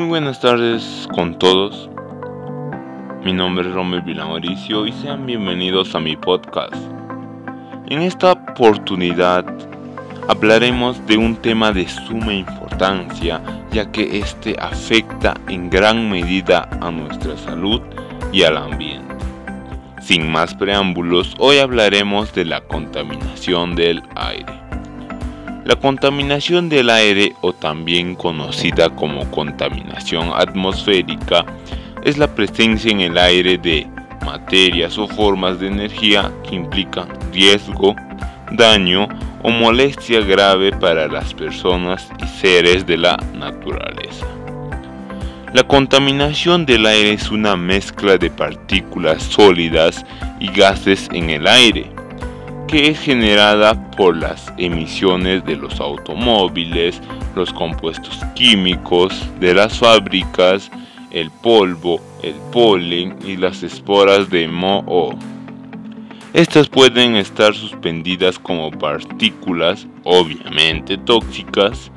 Muy buenas tardes con todos. Mi nombre es Romel Mauricio y sean bienvenidos a mi podcast. En esta oportunidad hablaremos de un tema de suma importancia ya que este afecta en gran medida a nuestra salud y al ambiente. Sin más preámbulos, hoy hablaremos de la contaminación del aire. La contaminación del aire o también conocida como contaminación atmosférica es la presencia en el aire de materias o formas de energía que implican riesgo, daño o molestia grave para las personas y seres de la naturaleza. La contaminación del aire es una mezcla de partículas sólidas y gases en el aire que es generada por las emisiones de los automóviles, los compuestos químicos de las fábricas, el polvo, el polen y las esporas de moho. Estas pueden estar suspendidas como partículas, obviamente tóxicas.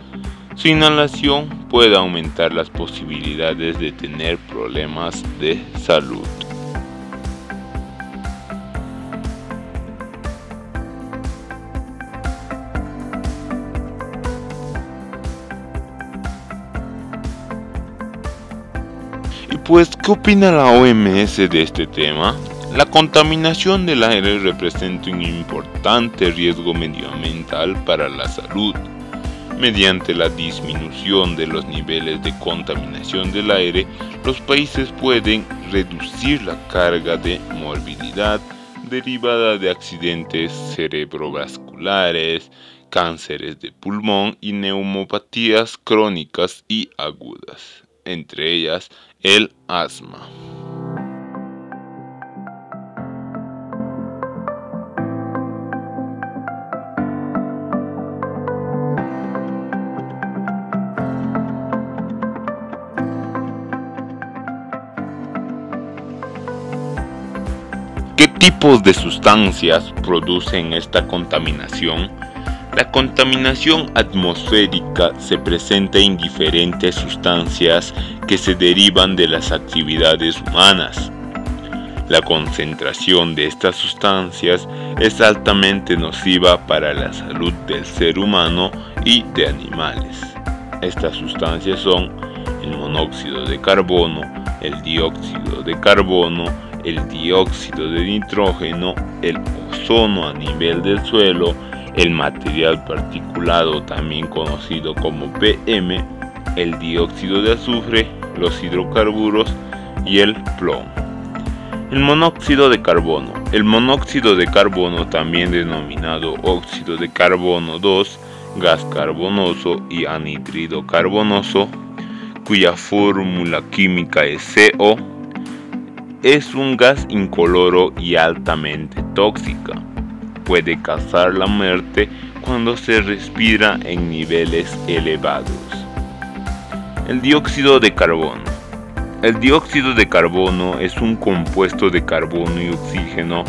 Su inhalación puede aumentar las posibilidades de tener problemas de salud. Pues, ¿qué opina la OMS de este tema? La contaminación del aire representa un importante riesgo medioambiental para la salud. Mediante la disminución de los niveles de contaminación del aire, los países pueden reducir la carga de morbilidad derivada de accidentes cerebrovasculares, cánceres de pulmón y neumopatías crónicas y agudas, entre ellas el asma. ¿Qué tipos de sustancias producen esta contaminación? La contaminación atmosférica se presenta en diferentes sustancias que se derivan de las actividades humanas. La concentración de estas sustancias es altamente nociva para la salud del ser humano y de animales. Estas sustancias son el monóxido de carbono, el dióxido de carbono, el dióxido de nitrógeno, el ozono a nivel del suelo, el material particulado también conocido como PM, el dióxido de azufre, los hidrocarburos y el plomo. El monóxido de carbono. El monóxido de carbono, también denominado óxido de carbono 2, gas carbonoso y anhidrido carbonoso, cuya fórmula química es CO, es un gas incoloro y altamente tóxica puede causar la muerte cuando se respira en niveles elevados. El dióxido de carbono. El dióxido de carbono es un compuesto de carbono y oxígeno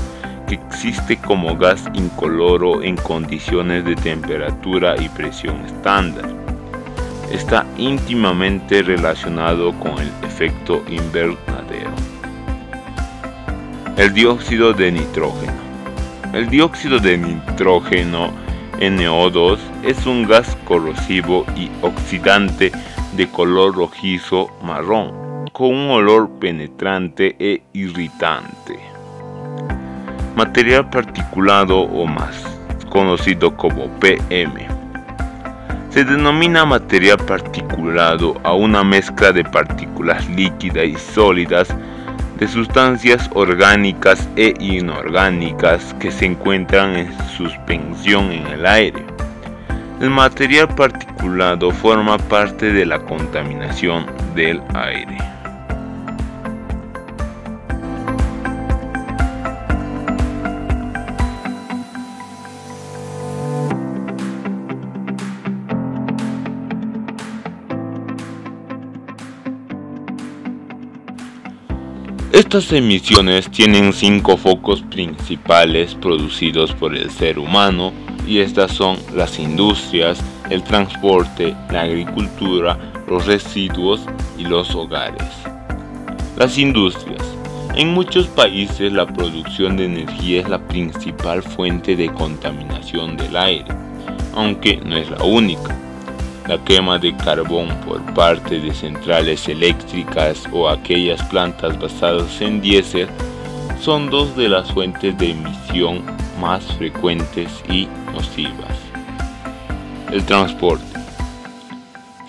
que existe como gas incoloro en condiciones de temperatura y presión estándar. Está íntimamente relacionado con el efecto invernadero. El dióxido de nitrógeno. El dióxido de nitrógeno NO2 es un gas corrosivo y oxidante de color rojizo marrón, con un olor penetrante e irritante. Material particulado o más conocido como PM. Se denomina material particulado a una mezcla de partículas líquidas y sólidas de sustancias orgánicas e inorgánicas que se encuentran en suspensión en el aire. El material particulado forma parte de la contaminación del aire. Estas emisiones tienen cinco focos principales producidos por el ser humano y estas son las industrias, el transporte, la agricultura, los residuos y los hogares. Las industrias. En muchos países la producción de energía es la principal fuente de contaminación del aire, aunque no es la única. La quema de carbón por parte de centrales eléctricas o aquellas plantas basadas en diésel son dos de las fuentes de emisión más frecuentes y nocivas. El transporte.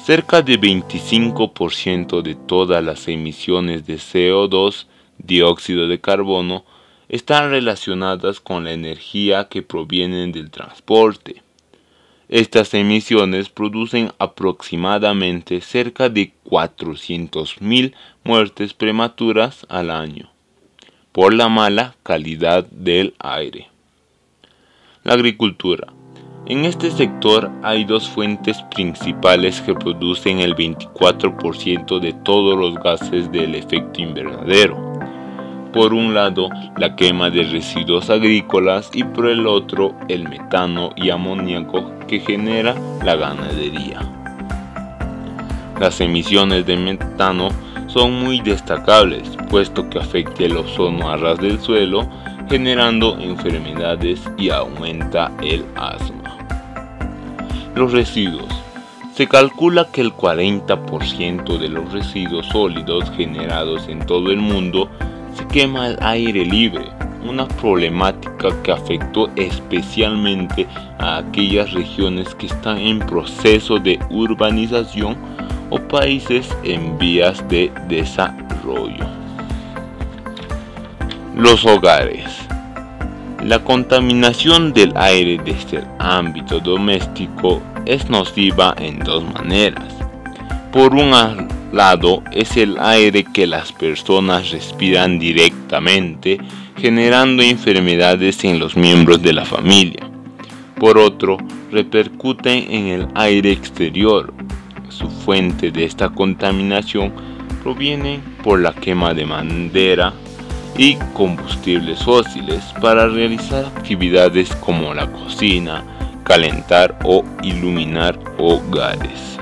Cerca de 25% de todas las emisiones de CO2, dióxido de carbono, están relacionadas con la energía que provienen del transporte. Estas emisiones producen aproximadamente cerca de 400.000 muertes prematuras al año por la mala calidad del aire. La agricultura. En este sector hay dos fuentes principales que producen el 24% de todos los gases del efecto invernadero por un lado la quema de residuos agrícolas y por el otro el metano y amoníaco que genera la ganadería. Las emisiones de metano son muy destacables puesto que afecta el ozono a ras del suelo generando enfermedades y aumenta el asma. Los residuos. Se calcula que el 40% de los residuos sólidos generados en todo el mundo quema al aire libre, una problemática que afectó especialmente a aquellas regiones que están en proceso de urbanización o países en vías de desarrollo. Los hogares. La contaminación del aire desde el ámbito doméstico es nociva en dos maneras. Por una lado es el aire que las personas respiran directamente, generando enfermedades en los miembros de la familia. Por otro, repercuten en el aire exterior. Su fuente de esta contaminación proviene por la quema de madera y combustibles fósiles para realizar actividades como la cocina, calentar o iluminar hogares.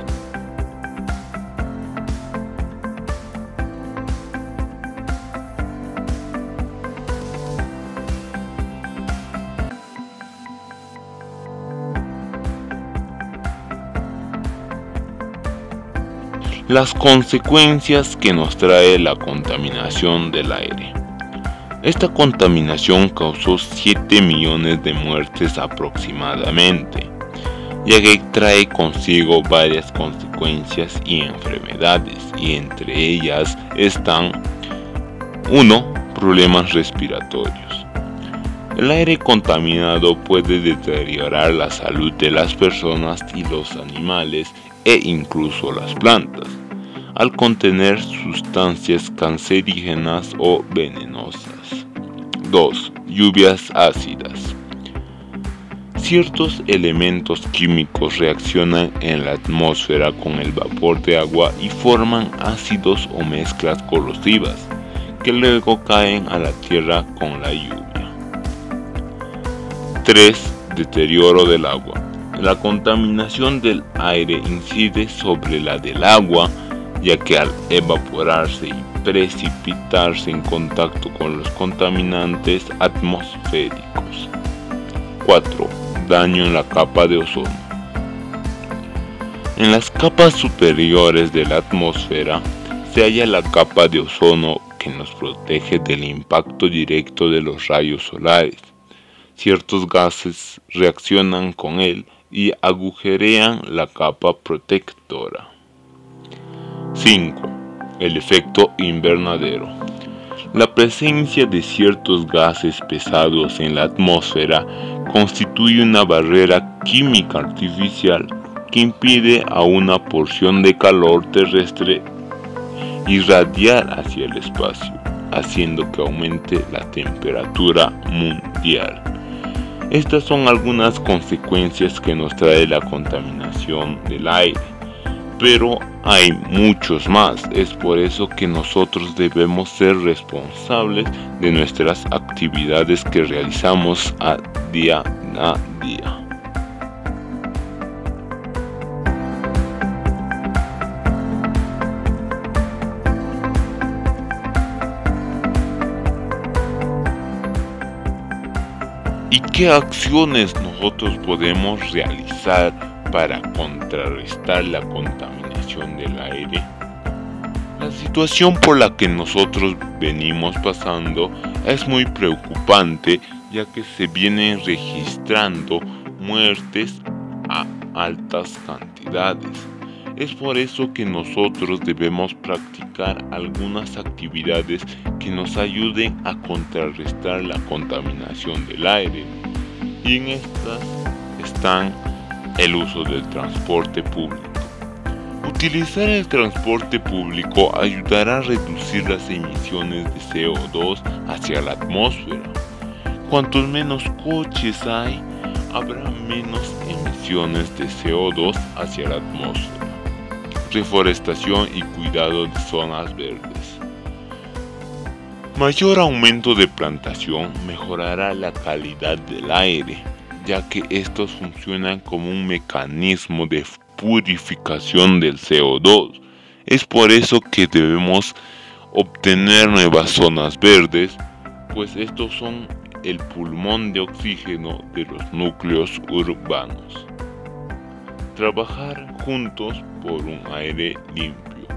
Las consecuencias que nos trae la contaminación del aire. Esta contaminación causó 7 millones de muertes aproximadamente, ya que trae consigo varias consecuencias y enfermedades, y entre ellas están 1. Problemas respiratorios. El aire contaminado puede deteriorar la salud de las personas y los animales e incluso las plantas, al contener sustancias cancerígenas o venenosas. 2. Lluvias ácidas. Ciertos elementos químicos reaccionan en la atmósfera con el vapor de agua y forman ácidos o mezclas corrosivas que luego caen a la tierra con la lluvia. 3. Deterioro del agua. La contaminación del aire incide sobre la del agua, ya que al evaporarse y precipitarse en contacto con los contaminantes atmosféricos. 4. Daño en la capa de ozono. En las capas superiores de la atmósfera se halla la capa de ozono que nos protege del impacto directo de los rayos solares. Ciertos gases reaccionan con él y agujerean la capa protectora. 5. El efecto invernadero. La presencia de ciertos gases pesados en la atmósfera constituye una barrera química artificial que impide a una porción de calor terrestre irradiar hacia el espacio, haciendo que aumente la temperatura mundial. Estas son algunas consecuencias que nos trae la contaminación del aire, pero hay muchos más. Es por eso que nosotros debemos ser responsables de nuestras actividades que realizamos a día a día. ¿Y qué acciones nosotros podemos realizar para contrarrestar la contaminación del aire? La situación por la que nosotros venimos pasando es muy preocupante ya que se vienen registrando muertes a altas cantidades. Es por eso que nosotros debemos practicar algunas actividades que nos ayuden a contrarrestar la contaminación del aire. Y en estas están el uso del transporte público. Utilizar el transporte público ayudará a reducir las emisiones de CO2 hacia la atmósfera. Cuantos menos coches hay, habrá menos emisiones de CO2 hacia la atmósfera reforestación y cuidado de zonas verdes. Mayor aumento de plantación mejorará la calidad del aire, ya que estos funcionan como un mecanismo de purificación del CO2. Es por eso que debemos obtener nuevas zonas verdes, pues estos son el pulmón de oxígeno de los núcleos urbanos. Trabajar juntos por un aire limpio.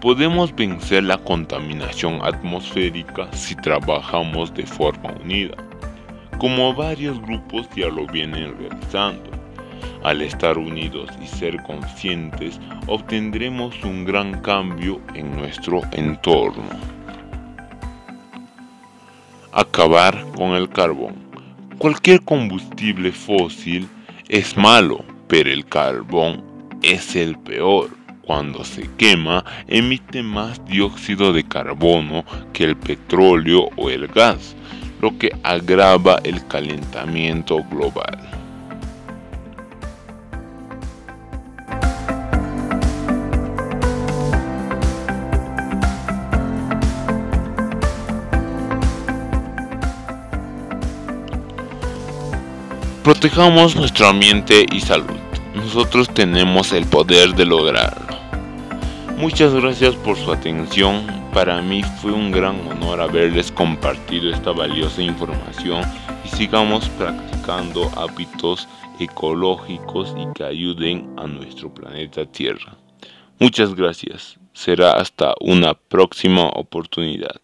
Podemos vencer la contaminación atmosférica si trabajamos de forma unida, como varios grupos ya lo vienen realizando. Al estar unidos y ser conscientes, obtendremos un gran cambio en nuestro entorno. Acabar con el carbón. Cualquier combustible fósil es malo, pero el carbón es el peor. Cuando se quema, emite más dióxido de carbono que el petróleo o el gas, lo que agrava el calentamiento global. Protejamos nuestro ambiente y salud. Nosotros tenemos el poder de lograrlo. Muchas gracias por su atención. Para mí fue un gran honor haberles compartido esta valiosa información y sigamos practicando hábitos ecológicos y que ayuden a nuestro planeta Tierra. Muchas gracias. Será hasta una próxima oportunidad.